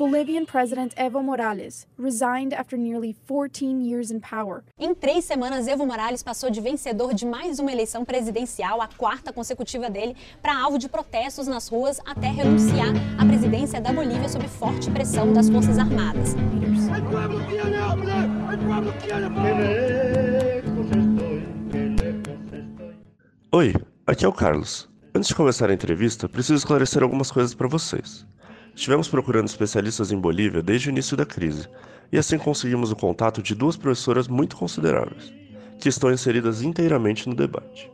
Bolivian President Evo Morales resigned after nearly 14 years in power. Em três semanas, Evo Morales passou de vencedor de mais uma eleição presidencial, a quarta consecutiva dele, para alvo de protestos nas ruas até renunciar à presidência da Bolívia sob forte pressão das Forças Armadas. Oi, aqui é o Carlos. Antes de começar a entrevista, preciso esclarecer algumas coisas para vocês. Estivemos procurando especialistas em Bolívia desde o início da crise, e assim conseguimos o contato de duas professoras muito consideráveis, que estão inseridas inteiramente no debate.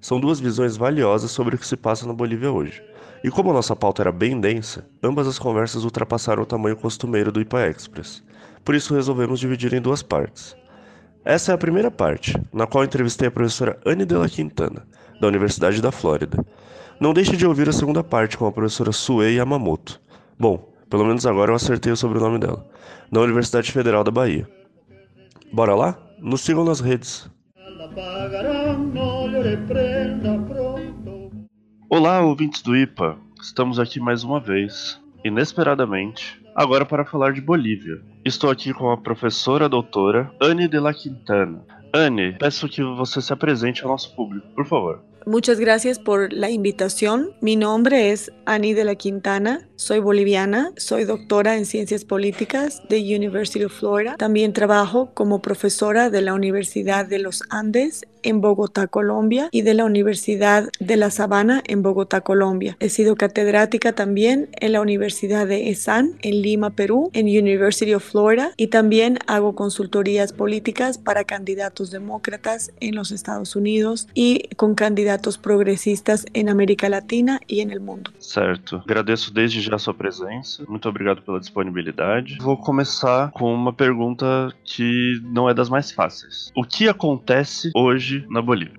São duas visões valiosas sobre o que se passa na Bolívia hoje. E como nossa pauta era bem densa, ambas as conversas ultrapassaram o tamanho costumeiro do IPA Express. Por isso resolvemos dividir em duas partes. Essa é a primeira parte, na qual entrevistei a professora Anne de la Quintana, da Universidade da Flórida. Não deixe de ouvir a segunda parte com a professora Sue Yamamoto, Bom, pelo menos agora eu acertei o sobrenome dela. Na Universidade Federal da Bahia. Bora lá? Nos sigam nas redes. Olá, ouvintes do IPA. Estamos aqui mais uma vez, inesperadamente, agora para falar de Bolívia. Estou aqui com a professora doutora Anne de la Quintana. Anne, peço que você se apresente ao nosso público, por favor. Muchas gracias por la invitación. Mi nombre es Ani de la Quintana, soy boliviana, soy doctora en ciencias políticas de University of Florida. También trabajo como profesora de la Universidad de los Andes en Bogotá, Colombia, y de la Universidad de La Sabana en Bogotá, Colombia. He sido catedrática también en la Universidad de ESAN en Lima, Perú, en University of Florida, y también hago consultorías políticas para candidatos demócratas en los Estados Unidos y con candidatos progresistas en América Latina e no mundo. Certo. Agradeço desde já a sua. Muito obrigado pela disponibilidade. Vou começar com uma pergunta que não é das mais fáceis. O que acontece hoje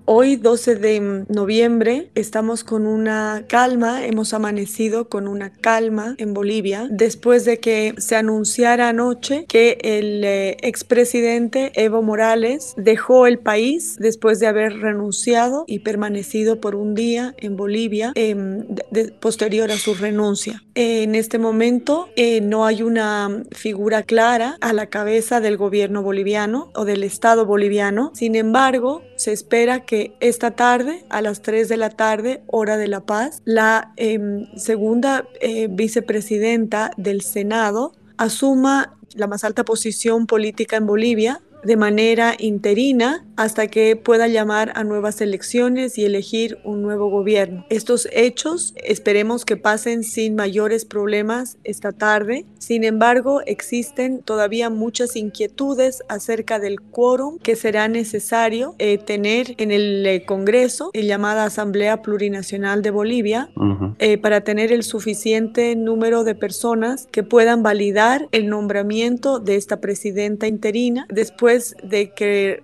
Hoy, 12 de noviembre, estamos con una calma, hemos amanecido con una calma en Bolivia después de que se anunciara anoche que el eh, expresidente Evo Morales dejó el país después de haber renunciado y permanecido por un día en Bolivia de, posterior a su renuncia. En este momento eh, no hay una figura clara a la cabeza del gobierno boliviano o del Estado boliviano. Sin embargo, se espera que esta tarde, a las 3 de la tarde, hora de La Paz, la em, segunda eh, vicepresidenta del Senado asuma la más alta posición política en Bolivia de manera interina hasta que pueda llamar a nuevas elecciones y elegir un nuevo gobierno. Estos hechos esperemos que pasen sin mayores problemas esta tarde. Sin embargo, existen todavía muchas inquietudes acerca del quórum que será necesario eh, tener en el eh, Congreso, en llamada Asamblea Plurinacional de Bolivia, uh -huh. eh, para tener el suficiente número de personas que puedan validar el nombramiento de esta presidenta interina después de que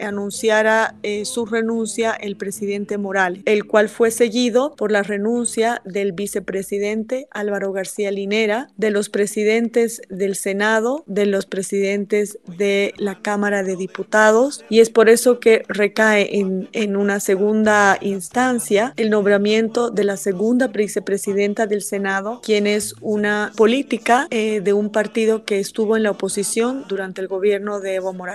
anunciara eh, su renuncia el presidente Morales, el cual fue seguido por la renuncia del vicepresidente Álvaro García Linera, de los presidentes del Senado, de los presidentes de la Cámara de Diputados, y es por eso que recae en, en una segunda instancia el nombramiento de la segunda vicepresidenta del Senado, quien es una política eh, de un partido que estuvo en la oposición durante el gobierno de Evo Morales.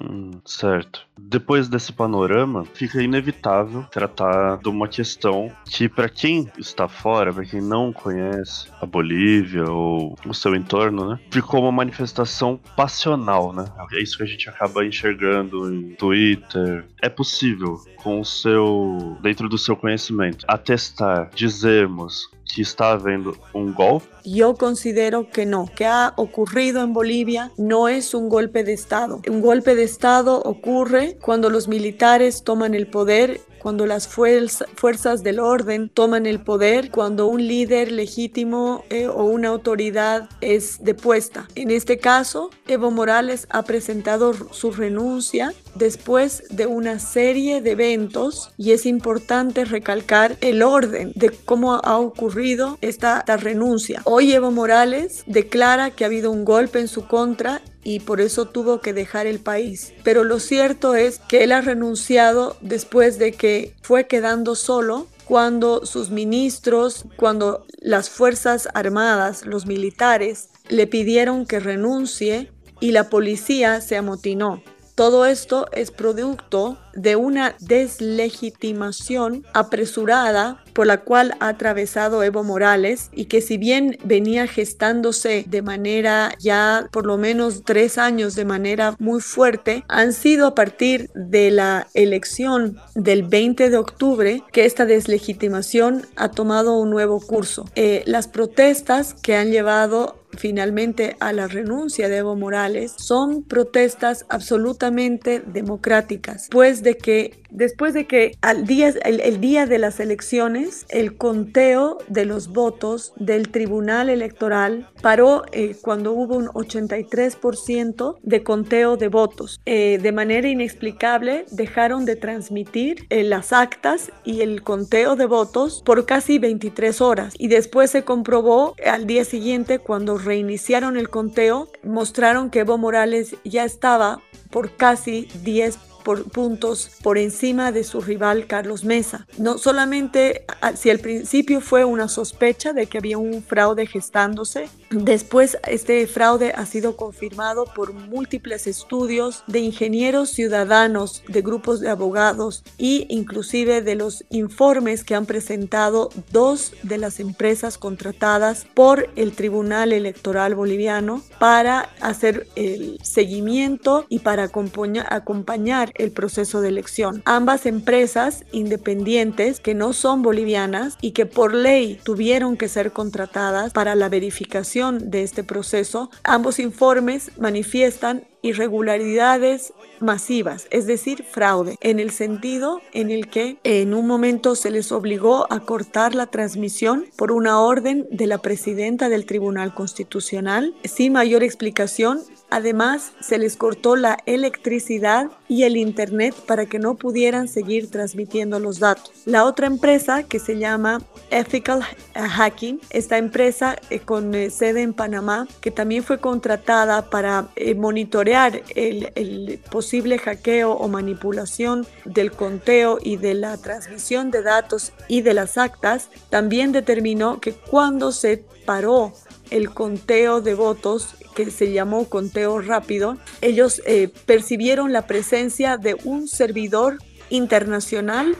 Hum, certo. Depois desse panorama, fica inevitável tratar de uma questão que, para quem está fora, para quem não conhece a Bolívia ou o seu entorno, né, ficou uma manifestação passional, né? É isso que a gente acaba enxergando em Twitter. É possível, com o seu, dentro do seu conhecimento, atestar, dizermos que está havendo um golpe? Yo considero que no, que ha ocurrido en Bolivia no es un golpe de Estado. Un golpe de Estado ocurre cuando los militares toman el poder cuando las fuerzas del orden toman el poder, cuando un líder legítimo eh, o una autoridad es depuesta. En este caso, Evo Morales ha presentado su renuncia después de una serie de eventos y es importante recalcar el orden de cómo ha ocurrido esta, esta renuncia. Hoy Evo Morales declara que ha habido un golpe en su contra y por eso tuvo que dejar el país. Pero lo cierto es que él ha renunciado después de que fue quedando solo cuando sus ministros, cuando las Fuerzas Armadas, los militares, le pidieron que renuncie y la policía se amotinó. Todo esto es producto de una deslegitimación apresurada por la cual ha atravesado Evo Morales y que si bien venía gestándose de manera ya por lo menos tres años de manera muy fuerte, han sido a partir de la elección del 20 de octubre que esta deslegitimación ha tomado un nuevo curso. Eh, las protestas que han llevado finalmente a la renuncia de Evo Morales son protestas absolutamente democráticas, pues de que después de que al día, el, día de las elecciones el conteo de los votos del Tribunal Electoral paró eh, cuando hubo un 83% de conteo de votos. Eh, de manera inexplicable dejaron de transmitir eh, las actas y el conteo de votos por casi 23 horas y después se comprobó al día siguiente cuando reiniciaron el conteo mostraron que Evo Morales ya estaba por casi 10 por puntos por encima de su rival Carlos Mesa. No solamente si al principio fue una sospecha de que había un fraude gestándose, después este fraude ha sido confirmado por múltiples estudios de ingenieros ciudadanos, de grupos de abogados e inclusive de los informes que han presentado dos de las empresas contratadas por el Tribunal Electoral Boliviano para hacer el seguimiento y para acompañar el proceso de elección. Ambas empresas independientes que no son bolivianas y que por ley tuvieron que ser contratadas para la verificación de este proceso, ambos informes manifiestan irregularidades masivas, es decir, fraude, en el sentido en el que en un momento se les obligó a cortar la transmisión por una orden de la presidenta del Tribunal Constitucional sin mayor explicación Además, se les cortó la electricidad y el Internet para que no pudieran seguir transmitiendo los datos. La otra empresa, que se llama Ethical Hacking, esta empresa eh, con eh, sede en Panamá, que también fue contratada para eh, monitorear el, posible hackeo o manipulación del conteo y de la transmisión de datos y de las actas, también determinó que cuando se paró el conteo de votos que se llamó conteo rápido, ellos eh, percibieron la presencia de un servidor internacional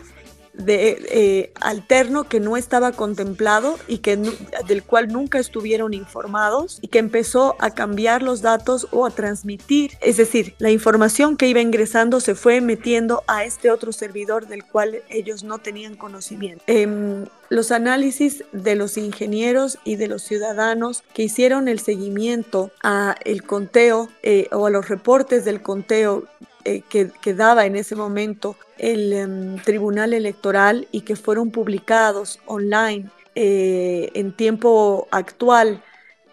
de, eh, alterno que no estaba contemplado y que, del cual nunca estuvieron informados y que empezó a cambiar los datos o a transmitir. Es decir, la información que iba ingresando se fue metiendo a este otro servidor del cual ellos no tenían conocimiento. Em, los análisis de los ingenieros y de los ciudadanos que hicieron el seguimiento a el conteo eh, o a los reportes del conteo eh, que, daba en ese momento el em, Tribunal Electoral y que fueron publicados online eh, en tiempo actual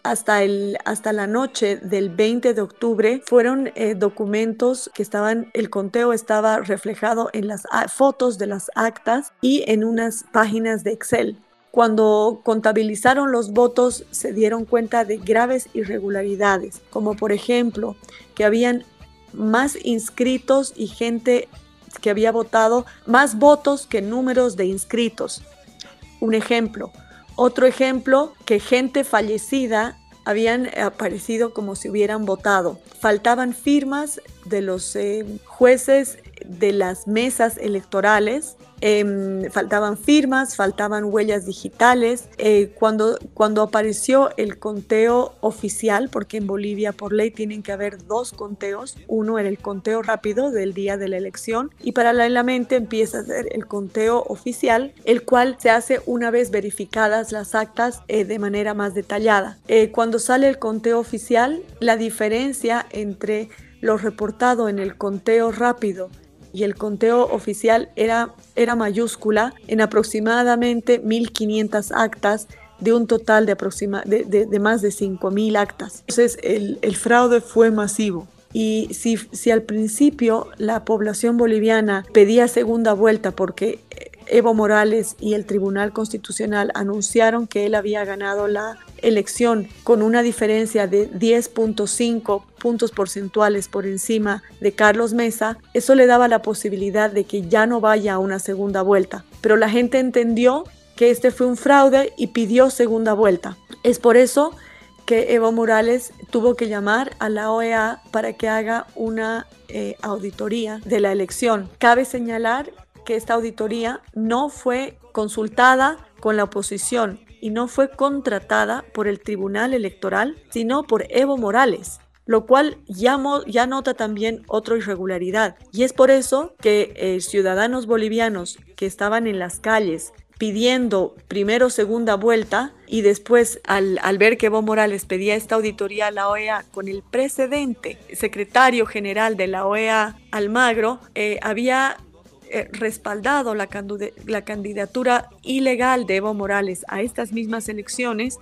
hasta, el, hasta la noche del 20 de octubre fueron eh, documentos que estaban, el conteo estaba reflejado en las fotos de las actas y en unas páginas de Excel. Cuando contabilizaron los votos se dieron cuenta de graves irregularidades, como por ejemplo que habían más inscritos y gente que había votado, más votos que números de inscritos. Un ejemplo. Otro ejemplo, que gente fallecida habían aparecido como si hubieran votado. Faltaban firmas de los eh, jueces de las mesas electorales Em, faltaban firmas, faltaban huellas digitales. Eh, cuando, cuando apareció el conteo oficial, porque en Bolivia por ley tienen que haber dos conteos, uno era el conteo rápido del día de la elección y paralelamente empieza a ser el conteo oficial, el cual se hace una vez verificadas las actas eh, de manera más detallada. Eh, cuando sale el conteo oficial, la diferencia entre lo reportado en el conteo rápido y el conteo oficial era, era mayúscula en aproximadamente 1.500 actas de un total de, aproxima, de, de, más de 5.000 actas. Entonces el, el, fraude fue masivo. Y si, si al principio la población boliviana pedía segunda vuelta porque Evo Morales y el Tribunal Constitucional anunciaron que él había ganado la elección con una diferencia de 10.5 puntos porcentuales por encima de Carlos Mesa, eso le daba la posibilidad de que ya no vaya a una segunda vuelta. pero la gente entendió que este fue un fraude y pidió segunda vuelta. Es por eso que Evo Morales tuvo que llamar a la OEA para que haga una eh, auditoría de la elección. Cabe señalar que esta auditoría no fue consultada con la oposición y no fue contratada por el Tribunal Electoral, sino por Evo Morales, lo cual ya, ya nota también otra irregularidad. Y es por eso que eh, ciudadanos bolivianos que estaban en las calles pidiendo primero segunda vuelta y después al, ver que Evo Morales pedía esta auditoría a la OEA con el precedente secretario general de la OEA, Almagro, eh, había eh, respaldado la, la candidatura ilegal de Evo Morales a estas mismas elecciones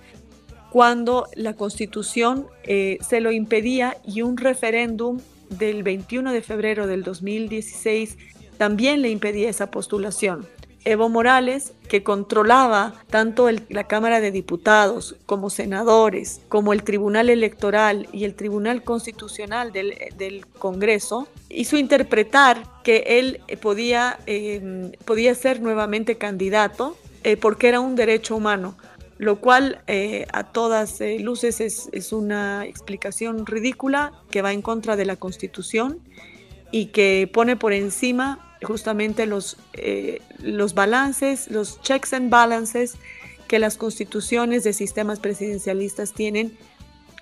cuando la constitución eh, se lo impedía y un referéndum del 21 de febrero del 2016 también le impedía esa postulación. Evo Morales, que controlaba tanto la Cámara de Diputados como senadores, como el Tribunal Electoral y el Tribunal Constitucional del, Congreso, hizo interpretar que él podía, em, podía ser nuevamente candidato eh, porque era un derecho humano lo cual eh, a todas eh, luces es, es, una explicación ridícula que va en contra de la Constitución y que pone por encima justamente los, eh, los balances, los checks and balances que las constituciones de sistemas presidencialistas tienen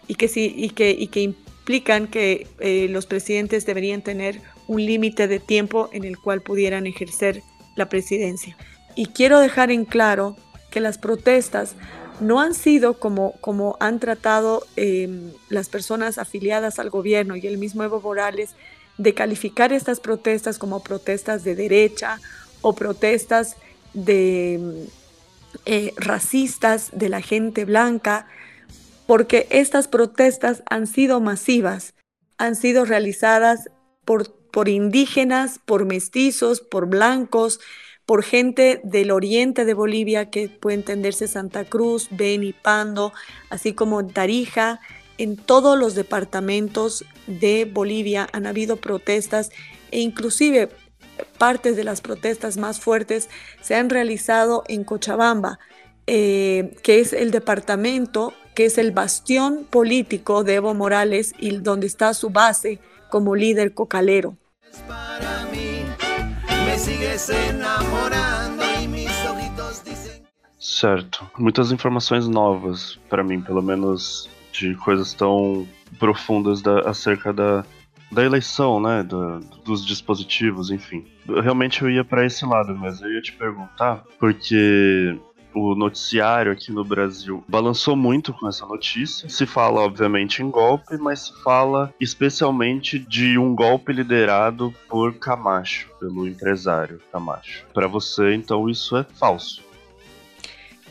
y que, sí, y que, y que implican que eh, los presidentes deberían tener un límite de tiempo en el cual pudieran ejercer la presidencia. Y quiero dejar en claro que las protestas no han sido como, como han tratado em, las personas afiliadas al gobierno y el mismo Evo Morales de calificar estas protestas como protestas de derecha o protestas de eh, racistas de la gente blanca, porque estas protestas han sido masivas, han sido realizadas por, por indígenas, por mestizos, por blancos, por gente del oriente de Bolivia, que puede entenderse Santa Cruz, Beni, Pando, así como Tarija, en todos los departamentos de Bolivia han habido protestas e inclusive partes de las protestas más fuertes se han realizado en Cochabamba, eh, que es el departamento, que es el bastión político de Evo Morales y donde está su base como líder cocalero. Certo. Muitas informações novas para mim, pelo menos de coisas tão profundas da, acerca da, da eleição, né, do, dos dispositivos, enfim. Realmente eu ia para esse lado, mas eu ia te perguntar, porque o noticiário aqui no Brasil balançou muito com essa notícia. Se fala, obviamente, em golpe, mas se fala especialmente de um golpe liderado por Camacho, pelo empresário Camacho. Para você, então, isso é falso.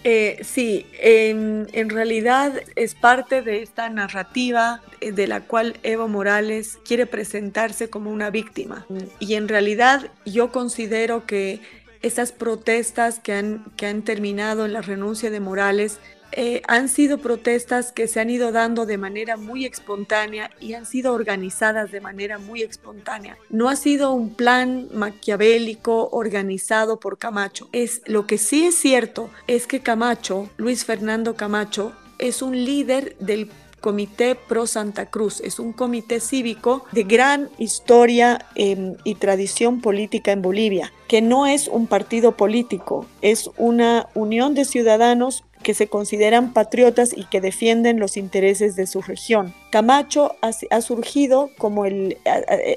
Eh, sí, en, realidad es parte de esta narrativa eh, de la cual Evo Morales quiere presentarse como una víctima. Y en realidad yo considero que estas protestas que han, que han terminado en la renuncia de Morales eh, han sido protestas que se han ido dando de manera muy espontánea y han sido organizadas de manera muy espontánea. No ha sido un plan maquiavélico organizado por Camacho. Es lo que sí es cierto es que Camacho, Luis Fernando Camacho, es un líder del Comité Pro Santa Cruz. Es un comité cívico de gran historia em, y tradición política en Bolivia, que no es un partido político, es una unión de ciudadanos que se consideran patriotas y que defienden los intereses de su región. Camacho ha, surgido como el,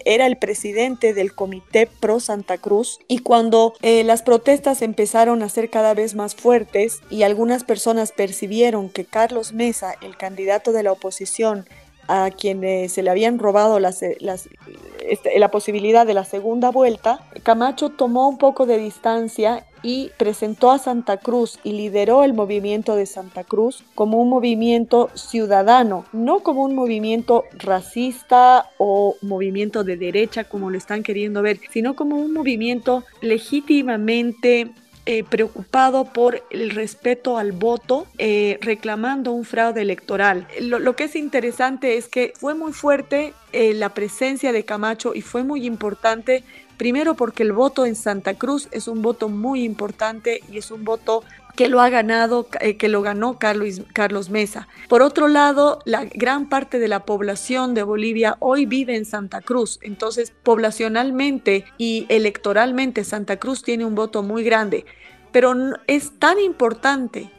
era el presidente del Comité Pro Santa Cruz y cuando eh, las protestas empezaron a ser cada vez más fuertes y algunas personas percibieron que Carlos Mesa, el candidato de la oposición, a quien se le habían robado las, este, la posibilidad de la segunda vuelta, Camacho tomó un poco de distancia y presentó a Santa Cruz y lideró el movimiento de Santa Cruz como un movimiento ciudadano, no como un movimiento racista o movimiento de derecha como lo están queriendo ver, sino como un movimiento legítimamente eh, preocupado por el respeto al voto, eh, reclamando un fraude electoral. Lo, que es interesante es que fue muy fuerte eh, la presencia de Camacho y fue muy importante Primero porque el voto en Santa Cruz es un voto muy importante y es un voto que lo ha ganado, eh, que lo ganó Carlos, Carlos Mesa. Por otro lado, la gran parte de la población de Bolivia hoy vive en Santa Cruz, entonces poblacionalmente y electoralmente Santa Cruz tiene un voto muy grande, pero es tan importante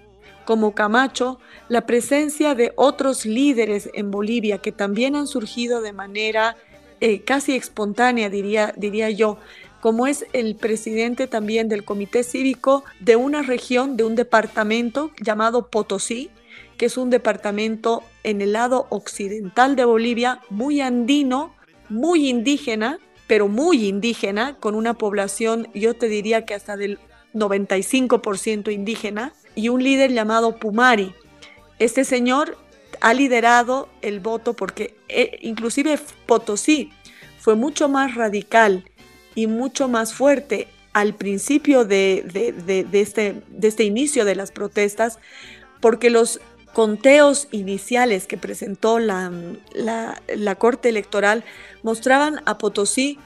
como Camacho la presencia de otros líderes en Bolivia que también han surgido de manera eh, casi espontánea, diría, diría yo, como es el presidente también del Comité Cívico de una región, de un departamento llamado Potosí, que es un departamento en el lado occidental de Bolivia, muy andino, muy indígena, pero muy indígena, con una población, yo te diría que hasta del 95% indígena, y un líder llamado Pumari. Este señor ha liderado el voto porque eh, inclusive Potosí fue mucho más radical y mucho más fuerte al principio de, este, de este inicio de las protestas, porque los conteos iniciales que presentó la, la, Corte Electoral mostraban a Potosí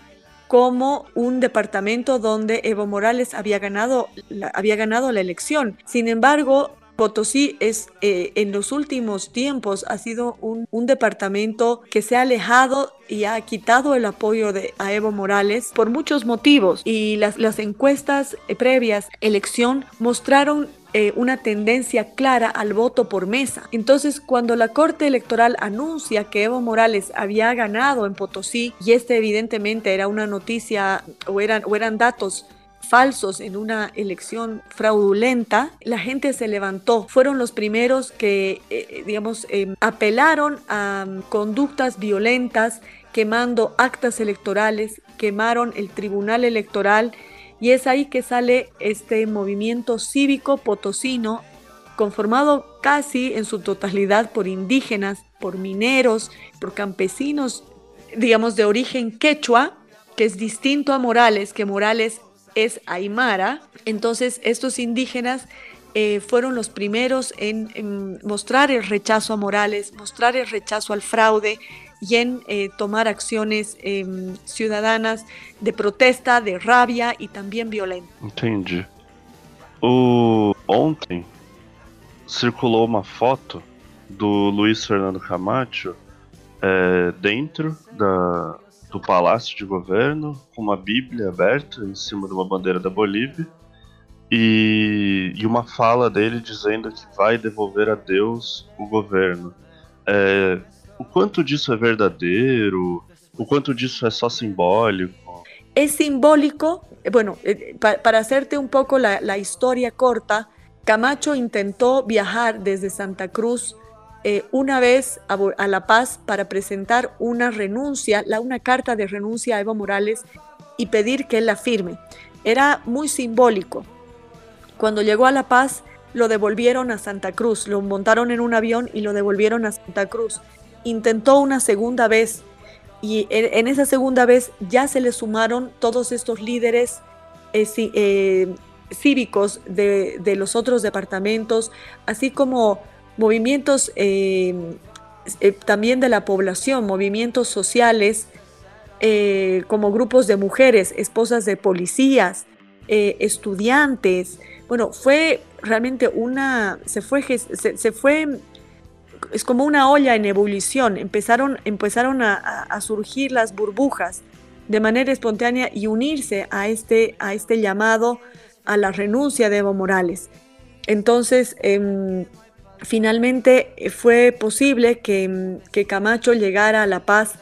como un departamento donde Evo Morales había ganado, había ganado la elección. Sin embargo, Potosí es eh, en los últimos tiempos ha sido un, departamento que se ha alejado y ha quitado el apoyo de, a Evo Morales por muchos motivos y las, encuestas eh, previas elección mostraron eh, una tendencia clara al voto por mesa. Entonces, cuando la Corte Electoral anuncia que Evo Morales había ganado en Potosí, y este evidentemente era una noticia o eran datos falsos en una elección fraudulenta, la gente se levantó. Fueron los primeros que, eh, digamos, em, apelaron a mm, conductas violentas, quemando actas electorales, quemaron el tribunal electoral y es ahí que sale este movimiento cívico potosino conformado casi en su totalidad por indígenas, por mineros, por campesinos, digamos, de origen quechua, que es distinto a Morales, que Morales es Aymara. Entonces estos indígenas eh, fueron los primeros en, mostrar el rechazo a Morales, mostrar el rechazo al fraude y en eh, tomar acciones em, ciudadanas de protesta, de rabia y también violenta. Entendi. Ontem circulou uma foto do Luiz Fernando Camacho é, dentro da, do Palácio de Governo, com uma Bíblia aberta em cima de uma bandeira da Bolívia, e, e uma fala dele dizendo que vai devolver a Deus o governo. É, o quanto disso é verdadeiro? O quanto disso é só simbólico? É simbólico, bueno, eh, para hacerte un poco la, la historia corta, Camacho intentó viajar desde Santa Cruz Eh, una vez a, La Paz para presentar una renuncia, una carta de renuncia a Evo Morales y pedir que él la firme. Era muy simbólico. Cuando llegó a La Paz, lo devolvieron a Santa Cruz, lo montaron en un avión y lo devolvieron a Santa Cruz. Intentó una segunda vez y en esa segunda vez ya se le sumaron todos estos líderes eh, eh, cívicos de, los otros departamentos, así como movimientos eh, eh, también de la población, movimientos sociales, eh, como grupos de mujeres, esposas de policías, estudiantes. Bueno, fue realmente una, se fue, se, fue, es como una olla en ebullición. Empezaron, empezaron a, surgir las burbujas de manera espontánea y unirse a este, a este llamado a la renuncia de Evo Morales. Entonces, em, finalmente eh, fue posible que, Camacho llegara a La Paz.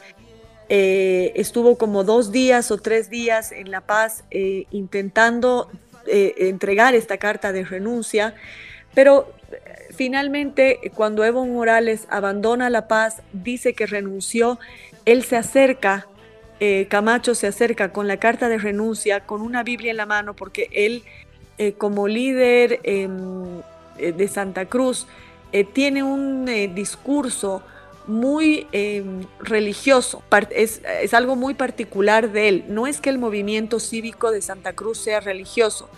Eh, estuvo como dos días o tres días en La Paz eh, intentando entregar esta carta de renuncia, pero finalmente cuando Evo Morales abandona La Paz, dice que renunció, él se acerca, Camacho se acerca con la carta de renuncia, con una Biblia en la mano, porque él como líder em, de Santa Cruz, eh, tiene un eh, discurso muy em, religioso, es, es, algo muy particular de él. No es que el movimiento cívico de Santa Cruz sea religioso,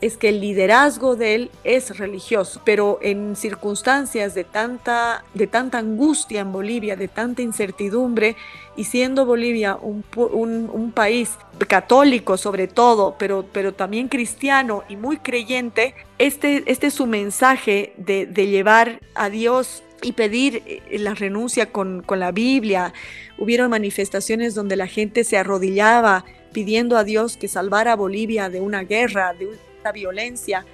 es que el liderazgo de él es religioso, pero en circunstancias de tanta, de tanta angustia en Bolivia, de tanta incertidumbre, y siendo Bolivia un, un, país católico sobre todo, pero, pero también cristiano y muy creyente, este, este es su mensaje de, de llevar a Dios y pedir eh, la renuncia con, con, la Biblia. Hubieron manifestaciones donde la gente se arrodillaba pidiendo a Dios que salvara a Bolivia de una guerra, de una violencia.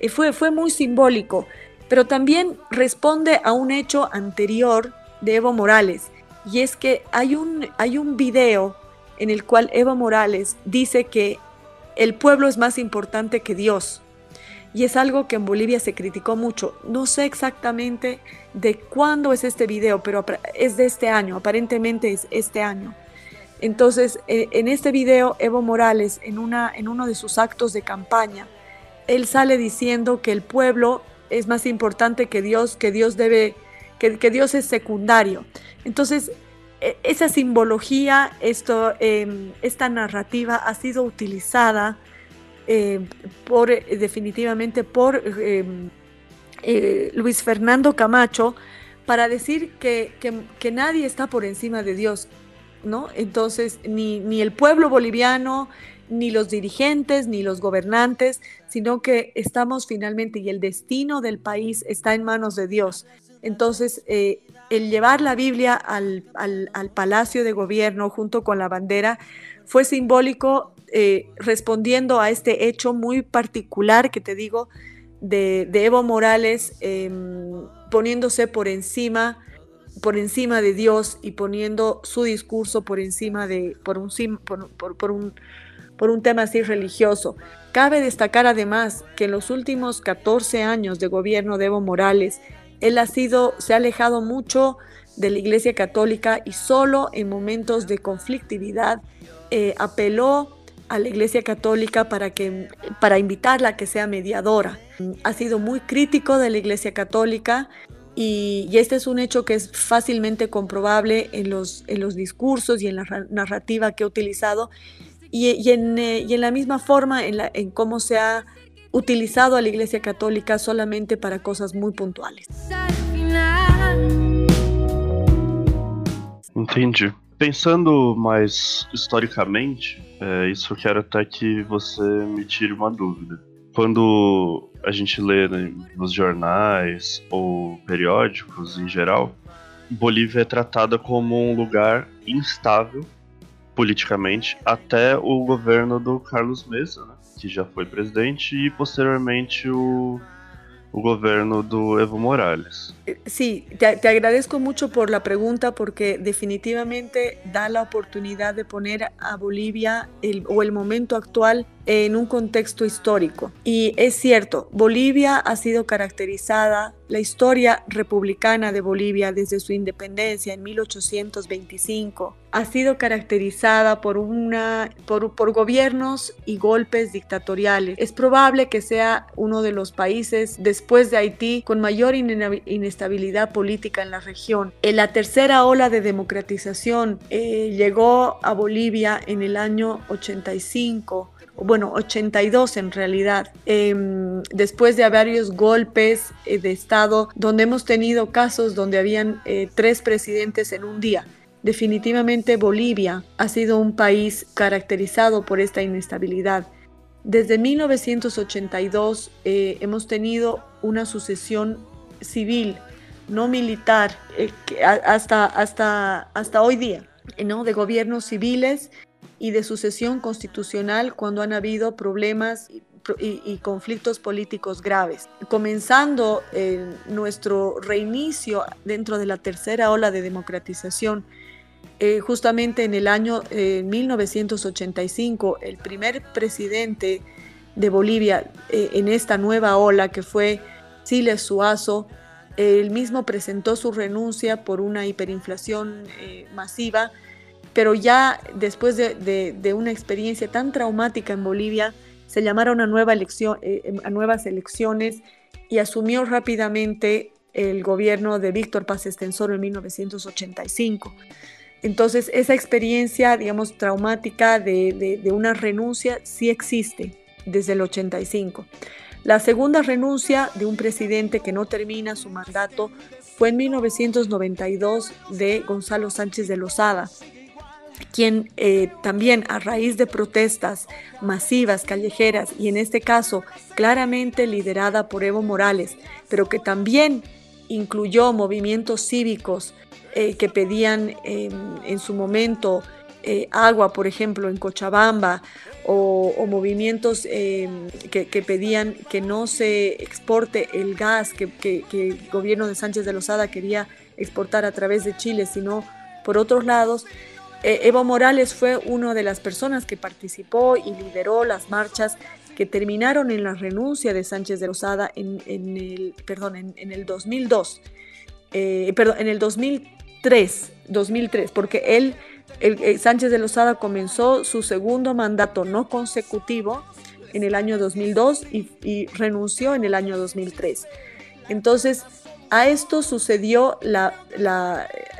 Y fue, fue muy simbólico, pero también responde a un hecho anterior de Evo Morales, y es que hay un, hay un video en el cual Evo Morales dice que el pueblo es más importante que Dios. Y es algo que en Bolivia se criticó mucho. No sé exactamente de cuándo es este video, pero es de este año, aparentemente es este año. Entonces, e, en este video, Evo Morales, en, una, en uno de sus actos de campaña, él sale diciendo que el pueblo es más importante que Dios, que Dios debe, que, que Dios es secundario. Entonces, e, esa simbología, esto, em, esta narrativa ha sido utilizada em, por, definitivamente por em, eh, Luis Fernando Camacho para decir que, que, nadie está por encima de Dios, ¿no? Entonces, ni, ni el pueblo boliviano, ni los dirigentes, ni los gobernantes, sino que estamos finalmente y el destino del país está en manos de Dios. Entonces, eh, el llevar la Biblia al, Palacio de Gobierno junto con la bandera fue simbólico eh, respondiendo a este hecho muy particular que te digo de, Evo Morales em, poniéndose por encima por encima de Dios y poniendo su discurso por encima de por un, por un, por un tema así religioso. Cabe destacar además que en los últimos 14 años de gobierno de Evo Morales él ha sido, se ha alejado mucho de la Iglesia Católica y solo en momentos de conflictividad eh, apeló a la Iglesia Católica para, que, para invitarla a que sea mediadora. Ha sido muy crítico de la Iglesia Católica y, este es un hecho que es fácilmente comprobable en los, en los discursos y en la narrativa que ha utilizado y, en, eh, y en, la misma forma en, la, en cómo se ha utilizado a la Iglesia Católica solamente para cosas muy puntuales. Entendi. Pensando mais historicamente, é, isso quero até que você me tire uma dúvida. Quando a gente lê né, nos jornais ou periódicos em geral, Bolívia é tratada como um lugar instável politicamente até o governo do Carlos Mesa, né? que já foi presidente, e posteriormente o, o gobierno de Evo Morales. Sí, te, te, mucho por la pregunta porque definitivamente da la oportunidad de poner a Bolivia el, o momento actual en un contexto histórico. Y es cierto, Bolivia ha sido caracterizada, la historia republicana de Bolivia desde su independencia en 1825 ha sido caracterizada por, una, por, por gobiernos y golpes dictatoriales. Es probable que sea uno de los países después de Haití con mayor inestabilidad política en la región. La tercera ola de democratización eh, llegó a Bolivia en el año 85 bueno, 82 en realidad, em, después de varios golpes eh, de Estado, donde hemos tenido casos donde habían eh, tres presidentes en un día. Definitivamente Bolivia ha sido un país caracterizado por esta inestabilidad. Desde 1982 eh, hemos tenido una sucesión civil, no militar, hasta, hasta, hasta hoy día, ¿no? de gobiernos civiles y de sucesión constitucional cuando han habido problemas y, conflictos políticos graves. Comenzando nuestro reinicio dentro de la tercera ola de democratización, eh, justamente en el año 1985, el primer presidente de Bolivia eh, en esta nueva ola, que fue Siles Suazo, él mismo presentó su renuncia por una hiperinflación eh, masiva pero ya después de, una experiencia tan traumática en Bolivia, se llamaron a, nueva eh, em, nuevas elecciones y asumió rápidamente el gobierno de Víctor Paz Estensoro en 1985. Entonces, esa experiencia, digamos, traumática de, una renuncia sí existe, desde el 85. La segunda renuncia de un presidente que no termina su mandato fue en 1992 de Gonzalo Sánchez de Lozada, quien eh, también a raíz de protestas masivas, callejeras y en este caso claramente liderada por Evo Morales, pero que también incluyó movimientos cívicos eh, que pedían em, en su momento eh, agua, por ejemplo, en Cochabamba, o, movimientos em, que, pedían que no se exporte el gas que, que, el gobierno de Sánchez de Lozada quería exportar a través de Chile, sino por otros lados. Eh, Evo Morales fue una de las personas que participó y lideró las marchas que terminaron en la renuncia de Sánchez de Lozada en, el, perdón, en, el 2002, eh, perdón, en el 2003, 2003, porque él, el, Sánchez de Lozada comenzó su segundo mandato no consecutivo en el año 2002 y, y renunció en el año 2003. Entonces, a esto sucedió la,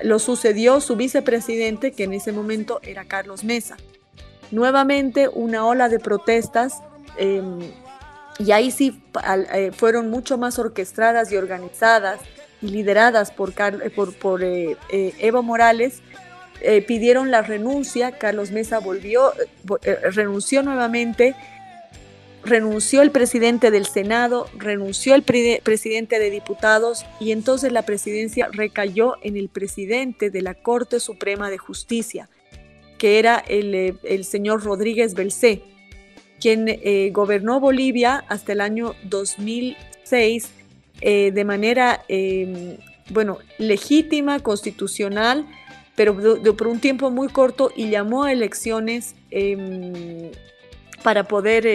lo sucedió su vicepresidente, que en ese momento era Carlos Mesa. Nuevamente una ola de protestas, em, y ahí sí eh, fueron mucho más orquestadas y organizadas y lideradas por, por eh, eh, Evo Morales, pidieron la renuncia, Carlos Mesa volvió, renunció nuevamente renunció el presidente del Senado, renunció el presidente de diputados y entonces la presidencia recayó en el presidente de la Corte Suprema de Justicia, que era el, eh, señor Rodríguez Belcé, quien eh, gobernó Bolivia hasta el año 2006 eh, de manera, em, bueno, legítima, constitucional, pero por un tiempo muy corto y llamó a elecciones em, para poder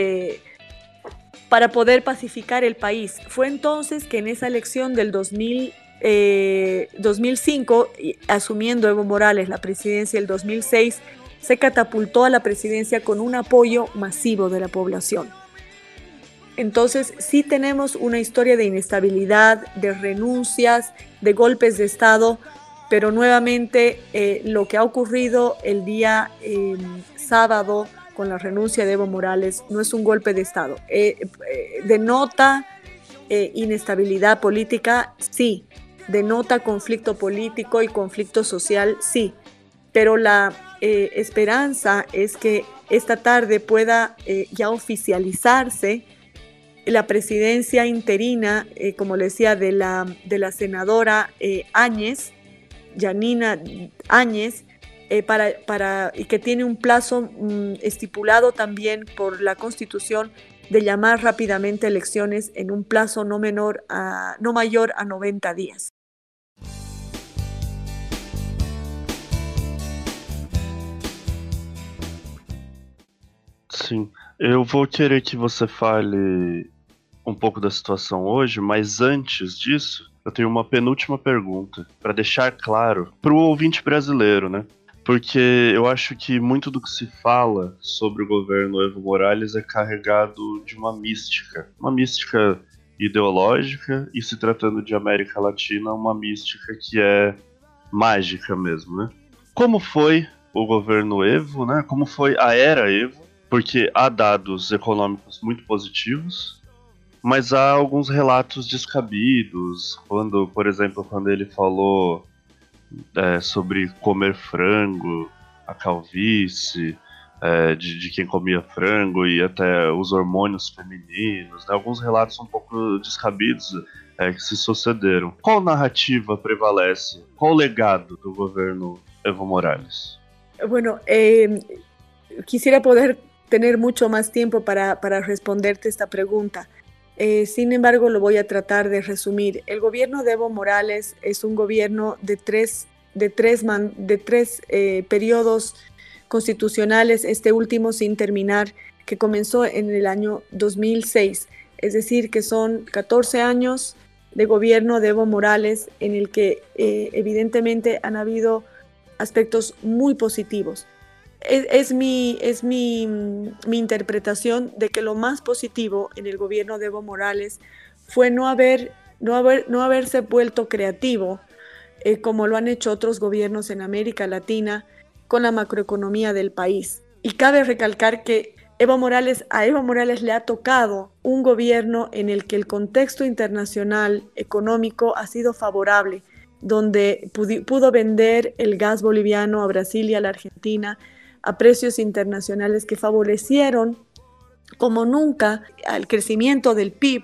para poder pacificar el país. Fue entonces que en esa elección del 2005, eh, asumiendo Evo Morales la presidencia del 2006, se catapultó a la presidencia con un apoyo masivo de la población. Entonces sí tenemos una historia de inestabilidad, de renuncias, de golpes de Estado, pero nuevamente eh, lo que ha ocurrido el día eh, sábado con la renuncia de Evo Morales no es un golpe de Estado. Eh, eh, denota eh, inestabilidad política, sí. Denota conflicto político y conflicto social, sí. Pero la esperanza es que esta tarde pueda ya oficializarse la presidencia interina, como le decía, de la, de la senadora Áñez, Janina Áñez, eh, para, para, y que tiene un plazo mm, estipulado también por la Constitución de llamar rápidamente elecciones en un plazo no, menor a, no mayor a 90 días. Sim, eu vou querer que você fale um pouco da situação hoje, mas antes disso, eu tenho uma penúltima pergunta para deixar claro para o ouvinte brasileiro, né? Porque eu acho que muito do que se fala sobre o governo Evo Morales é carregado de uma mística, uma mística ideológica e se tratando de América Latina, uma mística que é mágica mesmo, né? Como foi o governo Evo, né? Como foi a era Evo? Porque há dados econômicos muito positivos, mas há alguns relatos descabidos, quando, por exemplo, quando ele falou é, sobre comer frango, a calvície, é, de, de, quem comia frango e até os hormônios femininos, né? alguns relatos um pouco descabidos é, que se sucederam. Qual narrativa prevalece? Qual legado do governo Evo Morales? Bueno, eh, quisiera poder tener mucho más tiempo para, para responderte esta pregunta. Eh, sin embargo, lo voy a tratar de resumir. El gobierno de Evo Morales es un gobierno de tres, de tres, de tres eh, periodos constitucionales, este último sin terminar, que comenzó en el año 2006. Es decir, que son 14 años de gobierno de Evo Morales en el que eh, evidentemente han habido aspectos muy positivos es, mi, es mi, interpretación de que lo más positivo en el gobierno de Evo Morales fue no, haber, no, haber, no haberse vuelto creativo eh, como lo han hecho otros gobiernos en América Latina con la macroeconomía del país. Y cabe recalcar que Evo Morales, a Evo Morales le ha tocado un gobierno en el que el contexto internacional económico ha sido favorable, donde pudo vender el gas boliviano a Brasil y a la Argentina a precios internacionales que favorecieron como nunca al crecimiento del PIB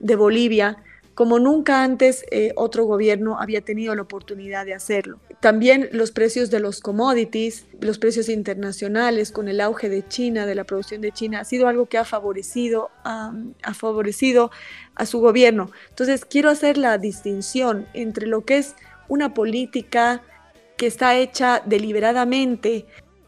de Bolivia como nunca antes eh, otro gobierno había tenido la oportunidad de hacerlo. También los precios de los commodities, los precios internacionales con el auge de China, de la producción de China, ha sido algo que ha favorecido, ha favorecido a su gobierno. Entonces quiero hacer la distinción entre lo que es una política que está hecha deliberadamente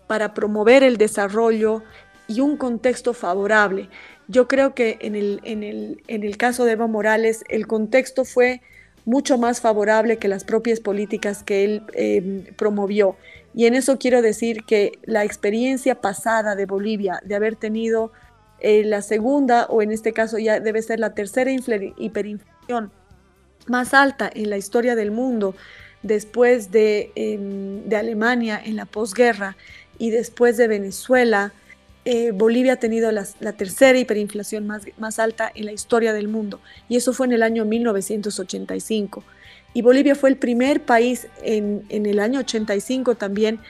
para promover el desarrollo y un contexto favorable. Yo creo que en el, en el, en el caso de Evo Morales el contexto fue mucho más favorable que las propias políticas que él em, promovió. Y en eso quiero decir que la experiencia pasada de Bolivia, de haber tenido eh, la segunda, o en este caso ya debe ser la tercera hiperinflación más alta en la historia del mundo, después de, em, de Alemania en la posguerra y después de Venezuela, eh, Bolivia ha tenido la, tercera hiperinflación más, más alta en la historia del mundo, y eso fue en el año 1985. Y Bolivia fue el primer país en, el año 85 también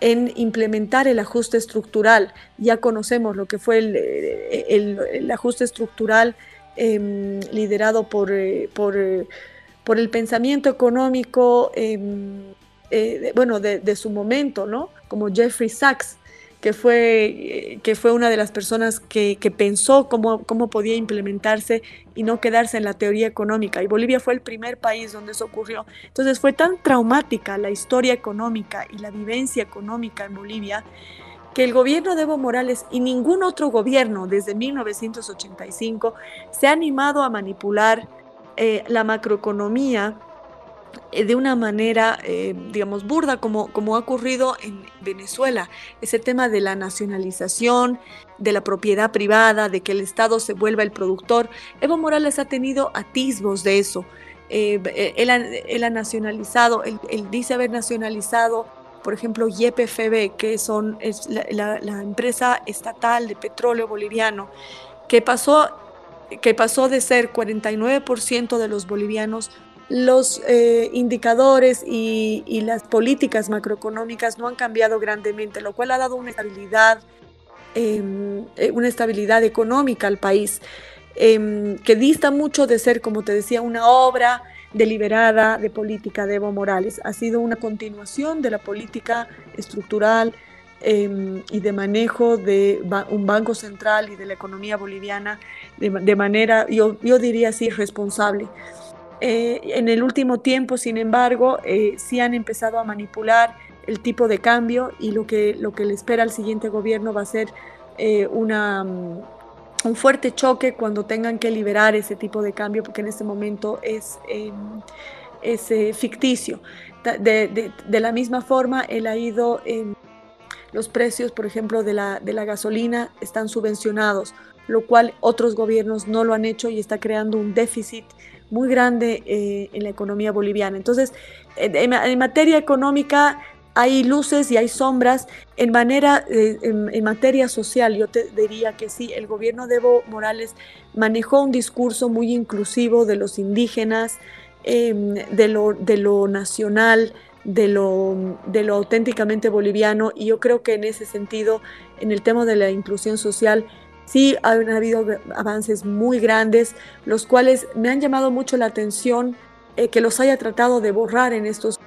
en implementar el ajuste estructural. Ya conocemos lo que fue el, ajuste estructural em, liderado por, eh, por, por, el pensamiento económico em, eh, bueno, de, de, su momento, ¿no? Como Jeffrey Sachs, que fue, que fue una de las personas que, pensó cómo, cómo podía implementarse y no quedarse en la teoría económica. Y Bolivia fue el primer país donde eso ocurrió. Entonces fue tan traumática la historia económica y la vivencia económica en Bolivia que el gobierno de Evo Morales y ningún otro gobierno desde 1985 se ha animado a manipular eh, la macroeconomía eh, de una manera, eh, digamos, burda, como, como ha ocurrido en Venezuela. Ese tema de la nacionalización, de la propiedad privada, de que el Estado se vuelva el productor. Evo Morales ha tenido atisbos de eso. Eh, él, ha, nacionalizado, él, dice haber nacionalizado, por ejemplo, YPFB, que son, es la, la empresa estatal de petróleo boliviano, que pasó, que pasó de ser 49% de los bolivianos los eh, indicadores y, las políticas macroeconómicas no han cambiado grandemente, lo cual ha dado una estabilidad, em, eh, una estabilidad económica al país, em, que dista mucho de ser, como te decía, una obra deliberada de política de Evo Morales. Ha sido una continuación de la política estructural em, y de manejo de un banco central y de la economía boliviana de, manera, yo, yo diría así, responsable. Eh, en el último tiempo, sin embargo, eh, sí han empezado a manipular el tipo de cambio y lo que, lo que le espera al siguiente gobierno va a ser eh, mm, un fuerte choque cuando tengan que liberar ese tipo de cambio, porque en este momento es, em, es ficticio. De, de, la misma forma, él ha ido, em, los precios, por ejemplo, de la, de la gasolina están subvencionados, lo cual otros gobiernos no lo han hecho y está creando un déficit muy grande eh, en la economía boliviana. Entonces, en, materia económica hay luces y hay sombras. En, manera, eh, en, materia social, yo te diría que sí, el gobierno de Evo Morales manejó un discurso muy inclusivo de los indígenas, em, de, lo, de lo nacional, de lo, de lo auténticamente boliviano y yo creo que en ese sentido, en el tema de la inclusión social, Sí, han habido avances muy grandes, los cuales me han llamado mucho la atención eh, que los haya tratado de borrar en estos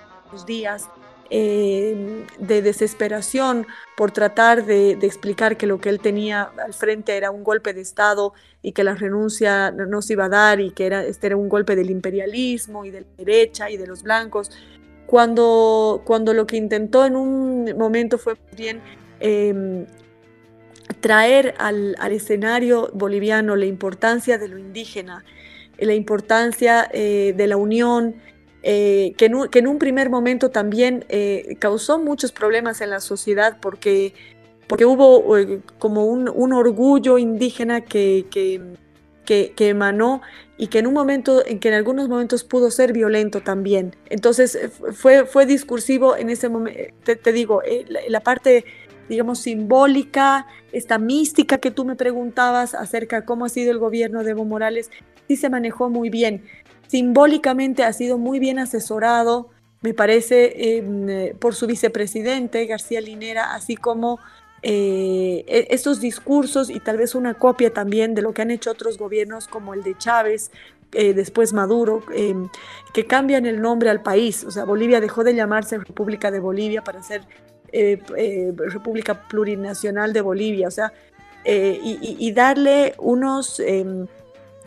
días eh, de desesperación por tratar de, explicar que lo que él tenía al frente era un golpe de Estado y que la renuncia no, se iba a dar y que era, este era un golpe del imperialismo y de la derecha y de los blancos, cuando, cuando lo que intentó en un momento fue bien em, traer al, escenario boliviano la importancia de lo indígena, la importancia eh, de la unión, eh, que, en un, primer momento también eh, causó muchos problemas en la sociedad porque, porque hubo como un, orgullo indígena que, que, emanó y que en un momento, en que en algunos momentos pudo ser violento también. Entonces fue, fue discursivo en ese momento, te, digo, la parte digamos, simbólica, esta mística que tú me preguntabas acerca de cómo ha sido el gobierno de Evo Morales, sí se manejó muy bien. Simbólicamente ha sido muy bien asesorado, me parece, em, eh, por su vicepresidente, García Linera, así como eh, e-, estos discursos y tal vez una copia también de lo que han hecho otros gobiernos como el de Chávez, eh, después Maduro, em, que cambian el nombre al país. O sea, Bolivia dejó de llamarse República de Bolivia para ser República Plurinacional de Bolivia. O sea, y, darle unos em,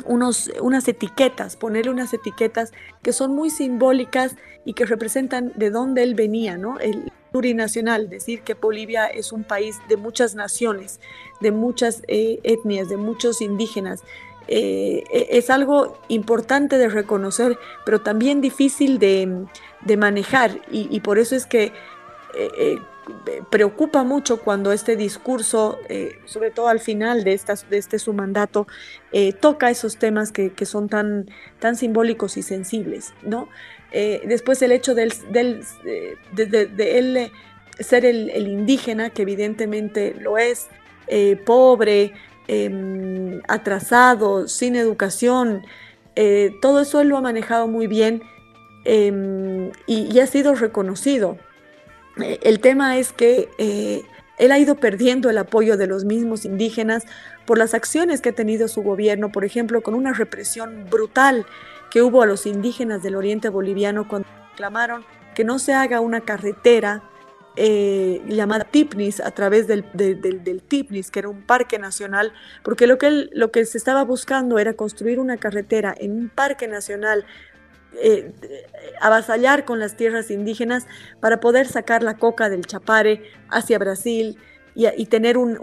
unos, unas etiquetas, ponerle unas etiquetas que son muy simbólicas y que representan de dónde él venía, ¿no? El plurinacional, decir que Bolivia es un país de muchas naciones, de muchas eh, etnias, de muchos indígenas. Eh, e, es algo importante de reconocer, pero también difícil de, manejar y, por eso es que eh, preocupa mucho cuando este discurso, eh, sobre todo al final de, este su mandato, eh, toca esos temas que, son tan, tan simbólicos y sensibles. ¿no? Eh, después el hecho de, él ser el, indígena, que evidentemente lo es, pobre, em, atrasado, sin educación, todo eso él lo ha manejado muy bien em, y ha sido reconocido el tema es que eh, él ha ido perdiendo el apoyo de los mismos indígenas por las acciones que ha tenido su gobierno, por ejemplo, con una represión brutal que hubo a los indígenas del oriente boliviano cuando reclamaron que no se haga una carretera eh, llamada Tipnis a través del, Tipnis, que era un parque nacional, porque lo que, lo que se estaba buscando era construir una carretera en un parque nacional eh, avasallar con las tierras indígenas para poder sacar la coca del Chapare hacia Brasil y, tener un,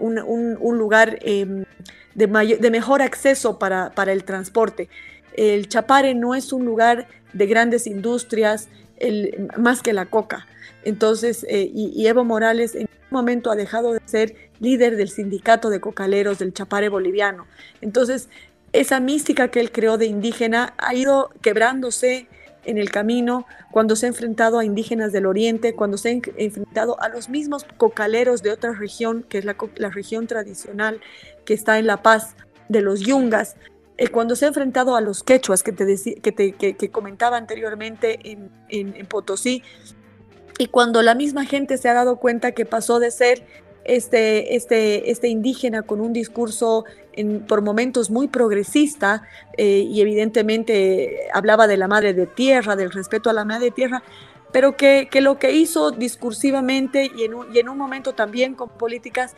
lugar em, de, mejor acceso para, el transporte. El Chapare no es un lugar de grandes industrias más que la coca. Entonces, eh, y, Evo Morales en un momento ha dejado de ser líder del sindicato de cocaleros del Chapare boliviano. Entonces, esa mística que él creó de indígena ha ido quebrándose en el camino cuando se ha enfrentado a indígenas del oriente, cuando se ha enfrentado a los mismos cocaleros de otra región, que es la, región tradicional que está en La Paz, de los yungas, eh, cuando se ha enfrentado a los quechuas que, te que, te, que, comentaba anteriormente en, en Potosí, y cuando la misma gente se ha dado cuenta que pasó de ser este, este, este indígena con un discurso por momentos muy progresista eh, y evidentemente hablaba de la madre de tierra, del respeto a la madre de tierra, pero que, que lo que hizo discursivamente y en un, y en un momento también con políticas,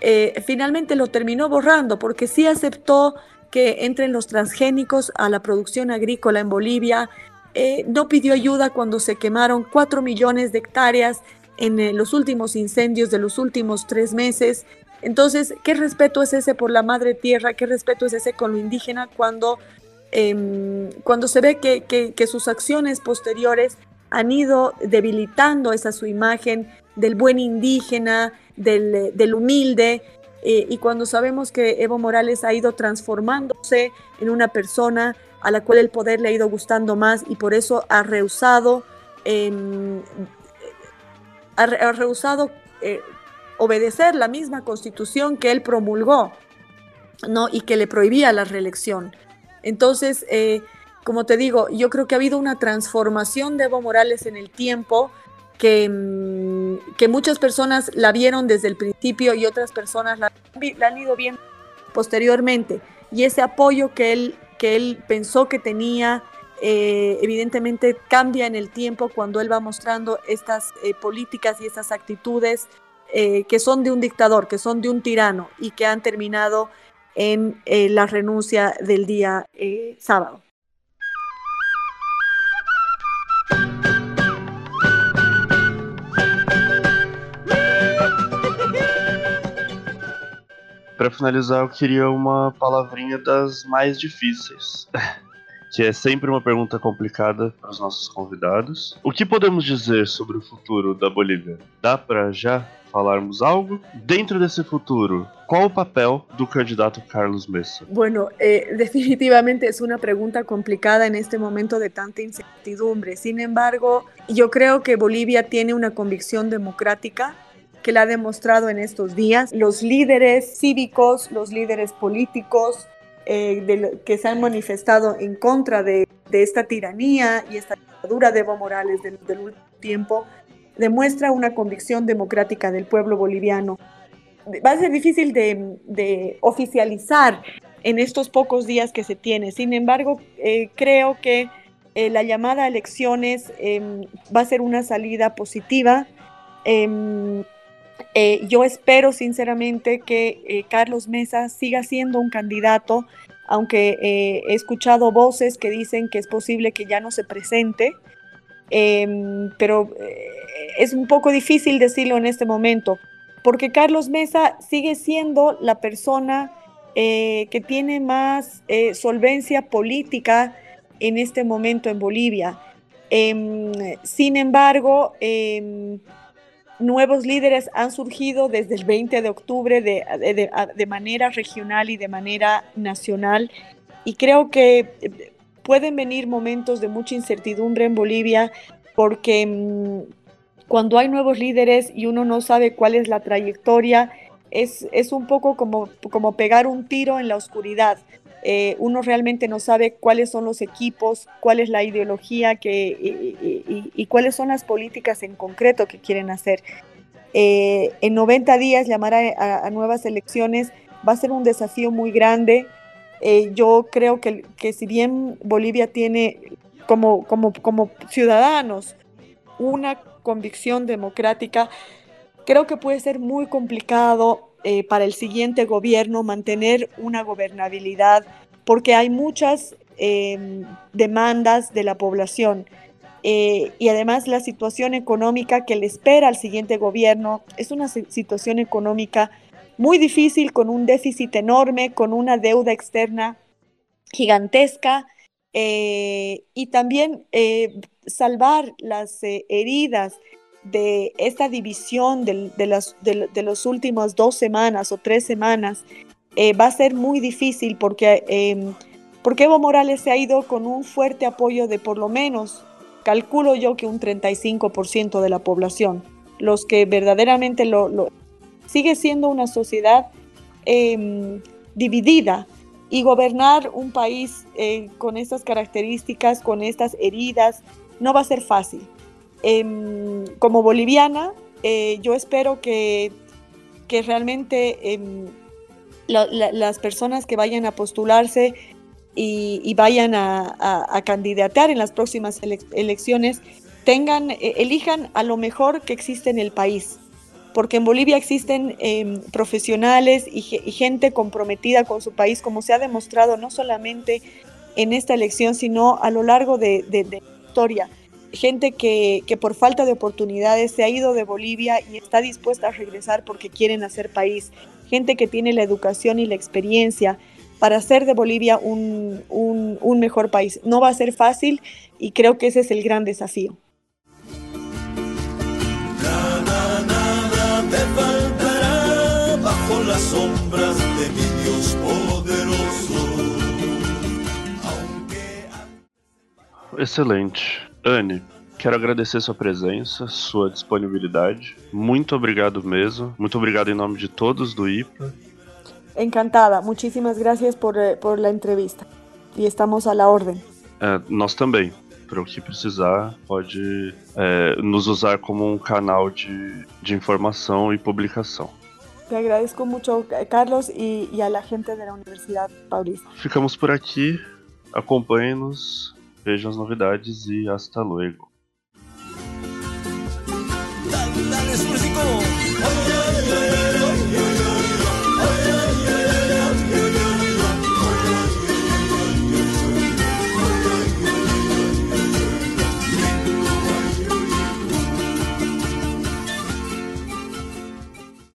eh, finalmente lo terminó borrando porque sí aceptó que entren los transgénicos a la producción agrícola en Bolivia, eh, no pidió ayuda cuando se quemaron cuatro millones de hectáreas en eh, los últimos incendios de los últimos tres meses. Entonces, ¿qué respeto es ese por la madre tierra? ¿Qué respeto es ese con lo indígena cuando, em, cuando se ve que, que, sus acciones posteriores han ido debilitando esa su imagen del buen indígena, del, del humilde, eh, y cuando sabemos que Evo Morales ha ido transformándose en una persona a la cual el poder le ha ido gustando más y por eso ha rehusado em, ha, rehusado eh, obedecer la misma constitución que él promulgó, ¿no? Y que le prohibía la reelección. Entonces, eh, como te digo, yo creo que ha habido una transformación de Evo Morales en el tiempo que, mm, que muchas personas la vieron desde el principio y otras personas la, la, han ido viendo posteriormente. Y ese apoyo que él, que él pensó que tenía eh, evidentemente cambia en el tiempo cuando él va mostrando estas eh, políticas y estas actitudes eh, que son de un dictador, que son de un tirano y que han terminado en la renuncia del día sábado. Para finalizar, eu queria uma palavrinha das mais difíceis. que é sempre uma pergunta complicada para os nossos convidados. O que podemos dizer sobre o futuro da Bolívia? Dá para já falarmos algo? Dentro desse futuro, qual o papel do candidato Carlos Mesa? Bueno, eh, definitivamente es una pregunta complicada en este momento de tanta incertidumbre. Sin embargo, yo creo que Bolivia tiene una convicción democrática que la ha demostrado en estos días. Los líderes cívicos, los líderes políticos eh, que se han manifestado en contra de, esta tiranía y esta dictadura de Evo Morales del, último tiempo, demuestra una convicción democrática del pueblo boliviano. Va a ser difícil de, oficializar en estos pocos días que se tiene. Sin embargo, eh, creo que eh, la llamada a elecciones em, va a ser una salida positiva. Eh, yo espero sinceramente que Carlos Mesa siga siendo un candidato, aunque he escuchado voces que dicen que es posible que ya no se presente. Em, pero eh, es un poco difícil decirlo en este momento, porque Carlos Mesa sigue siendo la persona eh, que tiene más eh, solvencia política en este momento en Bolivia. Em, sin embargo, em, nuevos líderes han surgido desde el 20 de octubre de, manera regional y de manera nacional. Y creo que pueden venir momentos de mucha incertidumbre en Bolivia porque mm, cuando hay nuevos líderes y uno no sabe cuál es la trayectoria, es, es un poco como, como pegar un tiro en la oscuridad. Eh, uno realmente no sabe cuáles son los equipos, cuál es la ideología que, y, cuáles son las políticas en concreto que quieren hacer. Eh, en 90 días llamar a, nuevas elecciones va a ser un desafío muy grande. Eh, yo creo que, que, si bien Bolivia tiene como, como, como ciudadanos una convicción democrática, creo que puede ser muy complicado eh, para el siguiente gobierno mantener una gobernabilidad porque hay muchas em, demandas de la población. Eh, y además la situación económica que le espera al siguiente gobierno es una situación económica muy difícil, con un déficit enorme, con una deuda externa gigantesca eh, y también salvar las heridas de esta división de, las, de, los últimos dos semanas o tres semanas va a ser muy difícil porque, em, porque Evo Morales se ha ido con un fuerte apoyo de por lo menos, calculo yo que un 35% de la población, los que verdaderamente lo sigue siendo una sociedad em, dividida y gobernar un país eh, con estas características, con estas heridas, no va a ser fácil. Em, como boliviana, eh, yo espero que, que realmente em, las personas que vayan a postularse y, vayan a, a, candidatar en las próximas elecciones tengan, e, elijan a lo mejor que existe en el país porque en Bolivia existen em, profesionales y, gente comprometida con su país, como se ha demostrado no solamente en esta elección, sino a lo largo de, la historia. Gente que, que, por falta de oportunidades se ha ido de Bolivia y está dispuesta a regresar porque quieren hacer país. Gente que tiene la educación y la experiencia para hacer de Bolivia un, un, mejor país. No va a ser fácil y creo que ese es el gran desafío. Excelente. Anne, quero agradecer sua presença, sua disponibilidade. Muito obrigado mesmo. Muito obrigado em nome de todos do IPA. Encantada. Muchísimas gracias por, eh, por la entrevista. E estamos à la ordem. É, nós também. Para o que precisar, pode é, nos usar como um canal de, de informação e publicação. Te agradezco mucho, Carlos, y, y a la gente de la Universidad Paulista. Ficamos por aqui. Acompanhe-nos, Vejam as novidades e hasta luego. Dale, dale,